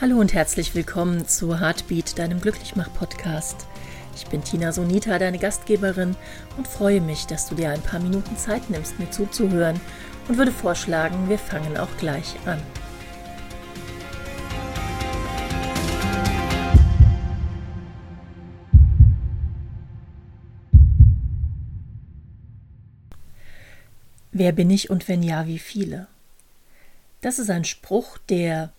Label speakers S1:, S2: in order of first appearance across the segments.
S1: Hallo und herzlich willkommen zu Heartbeat, deinem Glücklichmach-Podcast. Ich bin Tina Sonita, deine Gastgeberin und freue mich, dass du dir ein paar Minuten Zeit nimmst, mir zuzuhören und würde vorschlagen, wir fangen auch gleich an. Wer bin ich und wenn ja, wie viele? Das ist ein Spruch, der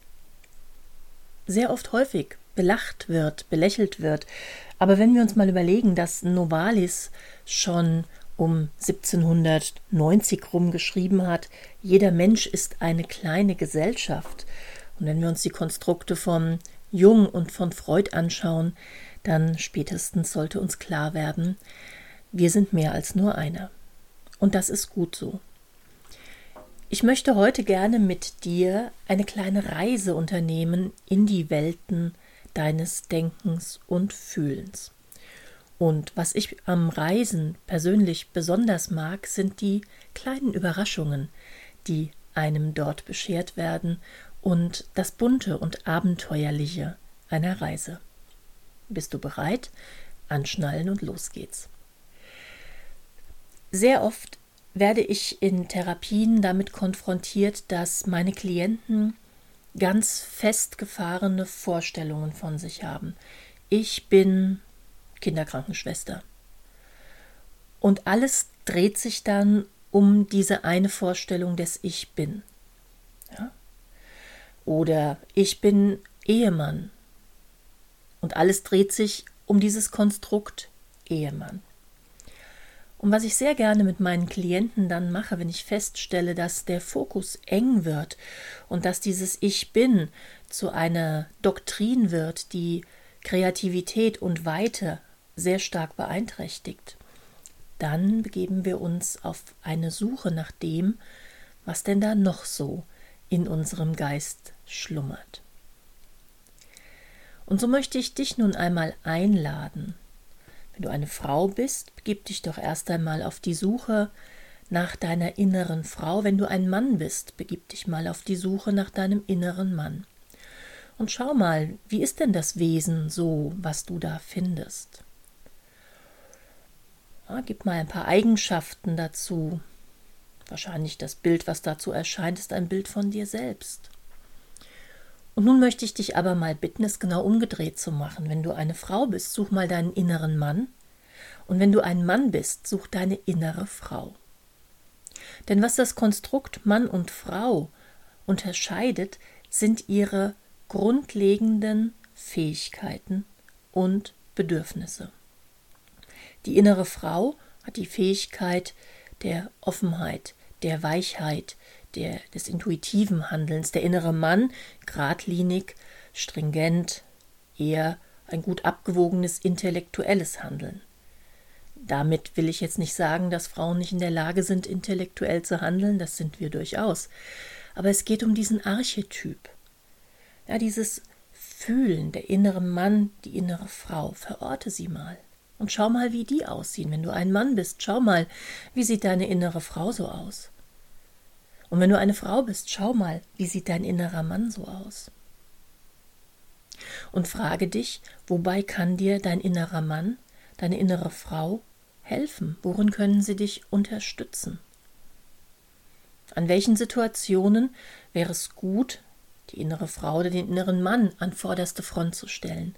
S1: sehr oft häufig belacht wird, belächelt wird. Aber wenn wir uns mal überlegen, dass Novalis schon um 1790 rum geschrieben hat, jeder Mensch ist eine kleine Gesellschaft. Und wenn wir uns die Konstrukte von Jung und von Freud anschauen, dann spätestens sollte uns klar werden, wir sind mehr als nur einer. Und das ist gut so. Ich möchte heute gerne mit dir eine kleine Reise unternehmen in die Welten deines Denkens und Fühlens. Und was ich am Reisen persönlich besonders mag, sind die kleinen Überraschungen, die einem dort beschert werden und das Bunte und Abenteuerliche einer Reise. Bist du bereit? Anschnallen und los geht's. Sehr oft werde ich in Therapien damit konfrontiert, dass meine Klienten ganz festgefahrene Vorstellungen von sich haben. Ich bin Kinderkrankenschwester. Und alles dreht sich dann um diese eine Vorstellung des Ich bin. Ja? Oder ich bin Ehemann. Und alles dreht sich um dieses Konstrukt Ehemann. Und was ich sehr gerne mit meinen Klienten dann mache, wenn ich feststelle, dass der Fokus eng wird und dass dieses Ich bin zu einer Doktrin wird, die Kreativität und Weite sehr stark beeinträchtigt, dann begeben wir uns auf eine Suche nach dem, was denn da noch so in unserem Geist schlummert. Und so möchte ich dich nun einmal einladen, wenn du eine Frau bist, begib dich doch erst einmal auf die Suche nach deiner inneren Frau. Wenn du ein Mann bist, begib dich mal auf die Suche nach deinem inneren Mann. Und schau mal, wie ist denn das Wesen so, was du da findest? Ja, gib mal ein paar Eigenschaften dazu. Wahrscheinlich das Bild, was dazu erscheint, ist ein Bild von dir selbst. Und nun möchte ich dich aber mal bitten, es genau umgedreht zu machen. Wenn du eine Frau bist, such mal deinen inneren Mann. Und wenn du ein Mann bist, such deine innere Frau. Denn was das Konstrukt Mann und Frau unterscheidet, sind ihre grundlegenden Fähigkeiten und Bedürfnisse. Die innere Frau hat die Fähigkeit der Offenheit, der Weichheit, der, des intuitiven Handelns, der innere Mann, geradlinig, stringent, eher ein gut abgewogenes intellektuelles Handeln. Damit will ich jetzt nicht sagen, dass Frauen nicht in der Lage sind, intellektuell zu handeln, das sind wir durchaus. Aber es geht um diesen Archetyp. Ja, dieses Fühlen, der innere Mann, die innere Frau, verorte sie mal. Und schau mal, wie die aussehen. Wenn du ein Mann bist, schau mal, wie sieht deine innere Frau so aus. Und wenn du eine Frau bist, schau mal, wie sieht dein innerer Mann so aus? Und frage dich, wobei kann dir dein innerer Mann, deine innere Frau helfen? Worin können sie dich unterstützen? An welchen Situationen wäre es gut, die innere Frau oder den inneren Mann an vorderste Front zu stellen,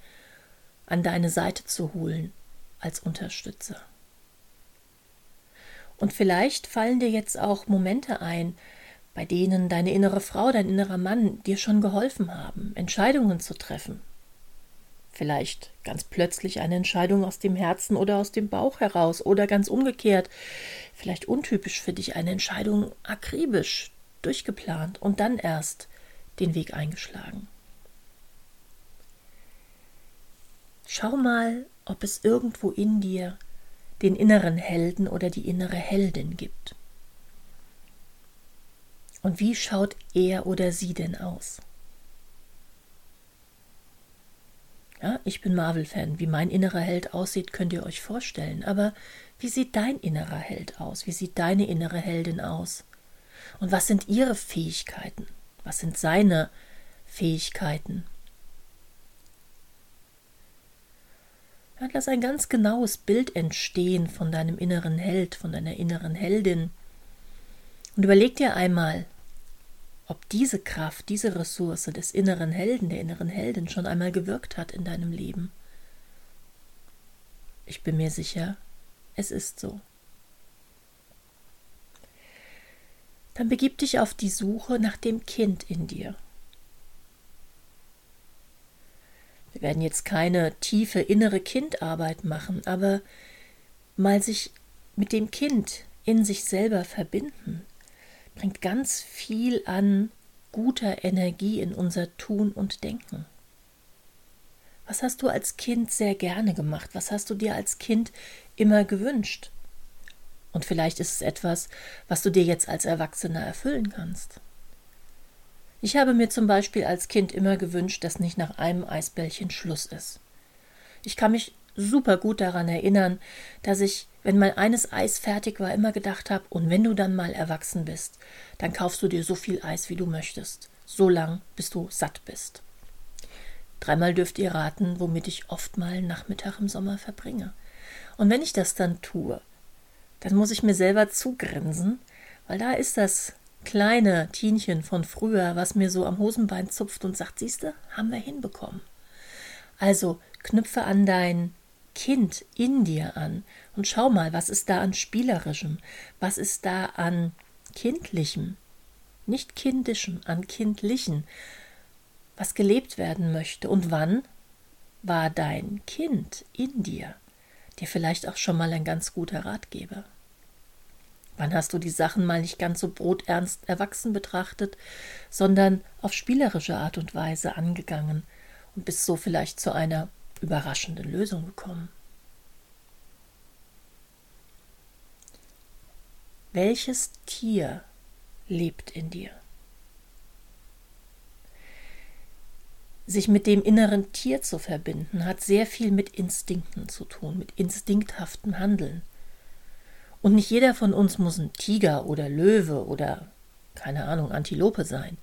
S1: an deine Seite zu holen als Unterstützer? Und vielleicht fallen dir jetzt auch Momente ein, bei denen deine innere Frau, dein innerer Mann dir schon geholfen haben, Entscheidungen zu treffen. Vielleicht ganz plötzlich eine Entscheidung aus dem Herzen oder aus dem Bauch heraus oder ganz umgekehrt, vielleicht untypisch für dich eine Entscheidung akribisch durchgeplant und dann erst den Weg eingeschlagen. Schau mal, ob es irgendwo in dir den inneren Helden oder die innere Heldin gibt. Und wie schaut er oder sie denn aus? Ja, ich bin Marvel-Fan. Wie mein innerer Held aussieht, könnt ihr euch vorstellen. Aber wie sieht dein innerer Held aus? Wie sieht deine innere Heldin aus? Und was sind ihre Fähigkeiten? Was sind seine Fähigkeiten? Ja, lass ein ganz genaues Bild entstehen von deinem inneren Held, von deiner inneren Heldin. Und überleg dir einmal, ob diese Kraft, diese Ressource des inneren Helden, der inneren Heldin schon einmal gewirkt hat in deinem Leben. Ich bin mir sicher, es ist so. Dann begib dich auf die Suche nach dem Kind in dir. Wir werden jetzt keine tiefe innere Kindarbeit machen, aber mal sich mit dem Kind in sich selber verbinden, bringt ganz viel an guter Energie in unser Tun und Denken. Was hast du als Kind sehr gerne gemacht? Was hast du dir als Kind immer gewünscht? Und vielleicht ist es etwas, was du dir jetzt als Erwachsener erfüllen kannst. Ich habe mir zum Beispiel als Kind immer gewünscht, dass nicht nach einem Eisbällchen Schluss ist. Ich kann mich super gut daran erinnern, dass ich, wenn mal eines Eis fertig war, immer gedacht habe, und wenn du dann mal erwachsen bist, dann kaufst du dir so viel Eis, wie du möchtest, so lang, bis du satt bist. Dreimal dürft ihr raten, womit ich oft mal Nachmittag im Sommer verbringe. Und wenn ich das dann tue, dann muss ich mir selber zugrinsen, weil da ist das kleine Tienchen von früher, was mir so am Hosenbein zupft und sagt, siehste, haben wir hinbekommen. Also knüpfe an dein Kind in dir an. Und schau mal, was ist da an spielerischem, was ist da an kindlichem, nicht kindischem, an kindlichen, was gelebt werden möchte. Und wann war dein Kind in dir, dir vielleicht auch schon mal ein ganz guter Ratgeber. Wann hast du die Sachen mal nicht ganz so broternst erwachsen betrachtet, sondern auf spielerische Art und Weise angegangen und bist so vielleicht zu einer überraschenden Lösung gekommen. Welches Tier lebt in dir? Sich mit dem inneren Tier zu verbinden, hat sehr viel mit Instinkten zu tun, mit instinkthaftem Handeln. Und nicht jeder von uns muss ein Tiger oder Löwe oder keine Ahnung, Antilope sein,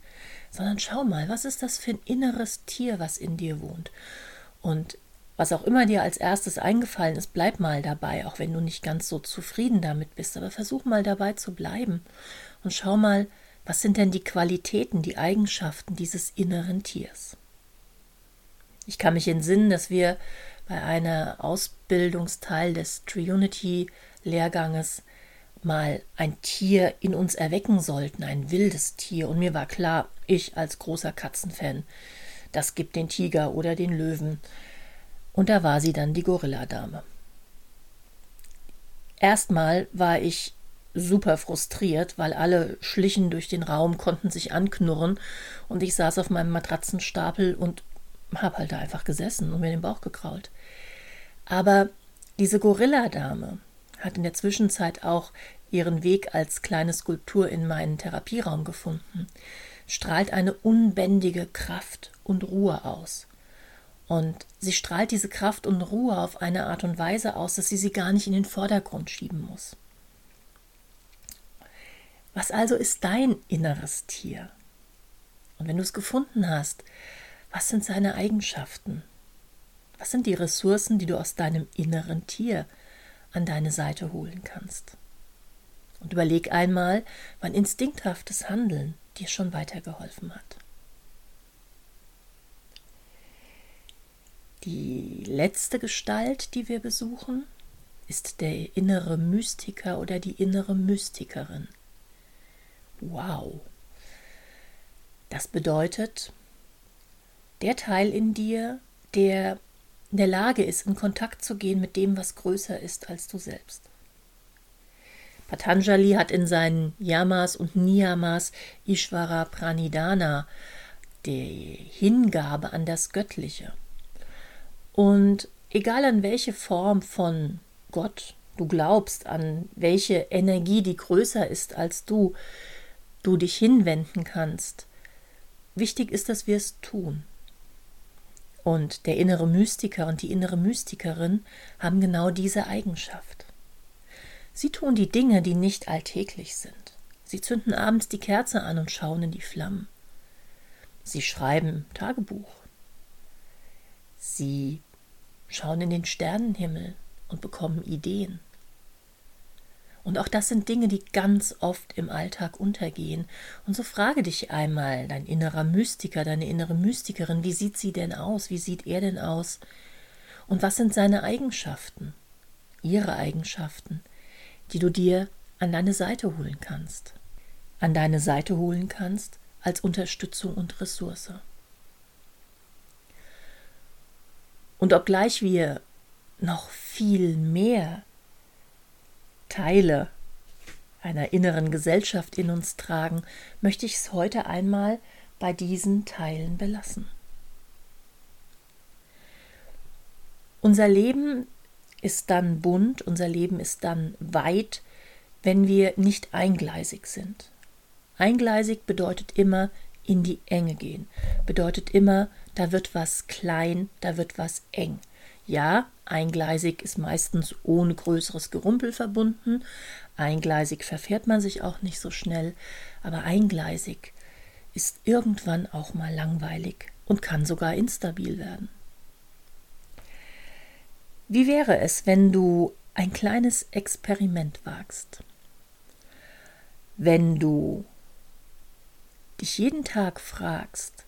S1: sondern schau mal, was ist das für ein inneres Tier, was in dir wohnt? Und was auch immer dir als erstes eingefallen ist, bleib mal dabei, auch wenn du nicht ganz so zufrieden damit bist, aber versuch mal dabei zu bleiben und schau mal, was sind denn die Qualitäten, die Eigenschaften dieses inneren Tiers? Ich kann mich entsinnen, dass wir bei einer Ausbildungsteil des Triunity Lehrganges mal ein Tier in uns erwecken sollten, ein wildes Tier. Und mir war klar, ich als großer Katzenfan, das gibt den Tiger oder den Löwen. Und da war sie dann die Gorilladame. Erstmal war ich super frustriert, weil alle schlichen durch den Raum, konnten sich anknurren und ich saß auf meinem Matratzenstapel und hab halt da einfach gesessen und mir den Bauch gekrault. Aber diese Gorilladame, hat in der Zwischenzeit auch ihren Weg als kleine Skulptur in meinen Therapieraum gefunden, strahlt eine unbändige Kraft und Ruhe aus. Und sie strahlt diese Kraft und Ruhe auf eine Art und Weise aus, dass sie sie gar nicht in den Vordergrund schieben muss. Was also ist dein inneres Tier? Und wenn du es gefunden hast, was sind seine Eigenschaften? Was sind die Ressourcen, die du aus deinem inneren Tier an deine Seite holen kannst. Und überleg einmal, wann instinkthaftes Handeln dir schon weitergeholfen hat. Die letzte Gestalt, die wir besuchen, ist der innere Mystiker oder die innere Mystikerin. Wow. Das bedeutet, der Teil in dir, der in der Lage ist, in Kontakt zu gehen mit dem, was größer ist als du selbst. Patanjali hat in seinen Yamas und Niyamas Ishvara Pranidhana die Hingabe an das Göttliche. Und egal an welche Form von Gott du glaubst, an welche Energie, die größer ist als du, du dich hinwenden kannst, wichtig ist, dass wir es tun. Und der innere Mystiker und die innere Mystikerin haben genau diese Eigenschaft. Sie tun die Dinge, die nicht alltäglich sind. Sie zünden abends die Kerze an und schauen in die Flammen. Sie schreiben Tagebuch. Sie schauen in den Sternenhimmel und bekommen Ideen. Und auch das sind Dinge, die ganz oft im Alltag untergehen. Und so frage dich einmal, dein innerer Mystiker, deine innere Mystikerin, wie sieht sie denn aus? Wie sieht er denn aus? Und was sind seine Eigenschaften? Ihre Eigenschaften, die du dir an deine Seite holen kannst. An deine Seite holen kannst als Unterstützung und Ressource. Und obgleich wir noch viel mehr Teile einer inneren Gesellschaft in uns tragen, möchte ich es heute einmal bei diesen Teilen belassen. Unser Leben ist dann bunt, unser Leben ist dann weit, wenn wir nicht eingleisig sind. Eingleisig bedeutet immer in die Enge gehen, bedeutet immer, da wird was klein, da wird was eng. Ja, eingleisig ist meistens ohne größeres Gerumpel verbunden. Eingleisig verfährt man sich auch nicht so schnell. Aber eingleisig ist irgendwann auch mal langweilig und kann sogar instabil werden. Wie wäre es, wenn du ein kleines Experiment wagst? Wenn du dich jeden Tag fragst,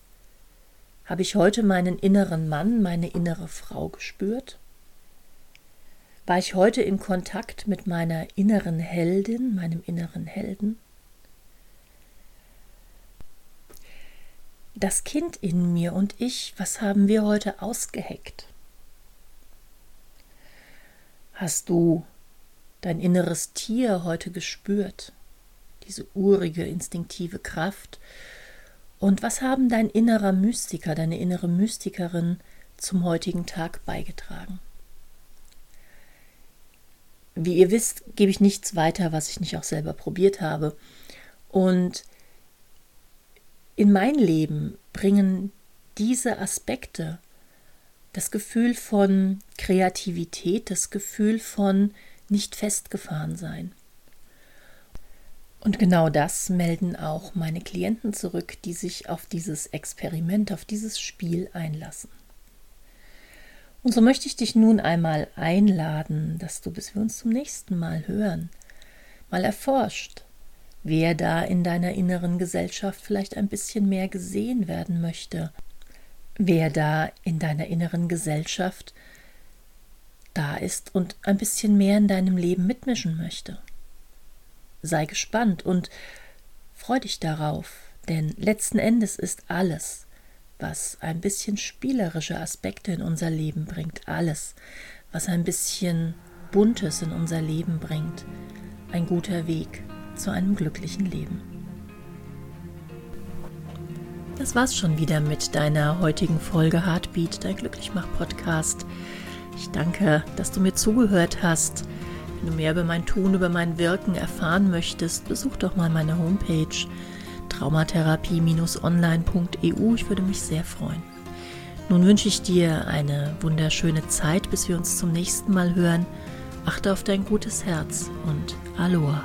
S1: habe ich heute meinen inneren Mann, meine innere Frau gespürt? War ich heute in Kontakt mit meiner inneren Heldin, meinem inneren Helden? Das Kind in mir und ich, was haben wir heute ausgeheckt? Hast du dein inneres Tier heute gespürt? Diese urige, instinktive Kraft, und was haben dein innerer Mystiker, deine innere Mystikerin zum heutigen Tag beigetragen? Wie ihr wisst, gebe ich nichts weiter, was ich nicht auch selber probiert habe. Und in mein Leben bringen diese Aspekte das Gefühl von Kreativität, das Gefühl von nicht festgefahren sein. Und genau das melden auch meine Klienten zurück, die sich auf dieses Experiment, auf dieses Spiel einlassen. Und so möchte ich dich nun einmal einladen, dass du, bis wir uns zum nächsten Mal hören, mal erforscht, wer da in deiner inneren Gesellschaft vielleicht ein bisschen mehr gesehen werden möchte, wer da in deiner inneren Gesellschaft da ist und ein bisschen mehr in deinem Leben mitmischen möchte sei gespannt und freu dich darauf, denn letzten Endes ist alles, was ein bisschen spielerische Aspekte in unser Leben bringt, alles, was ein bisschen Buntes in unser Leben bringt, ein guter Weg zu einem glücklichen Leben. Das war's schon wieder mit deiner heutigen Folge Heartbeat, dein Glücklichmach-Podcast. Ich danke, dass du mir zugehört hast. Wenn du mehr über mein Tun, über mein Wirken erfahren möchtest, besuch doch mal meine Homepage traumatherapie-online.eu. Ich würde mich sehr freuen. Nun wünsche ich dir eine wunderschöne Zeit, bis wir uns zum nächsten Mal hören. Achte auf dein gutes Herz und Aloha.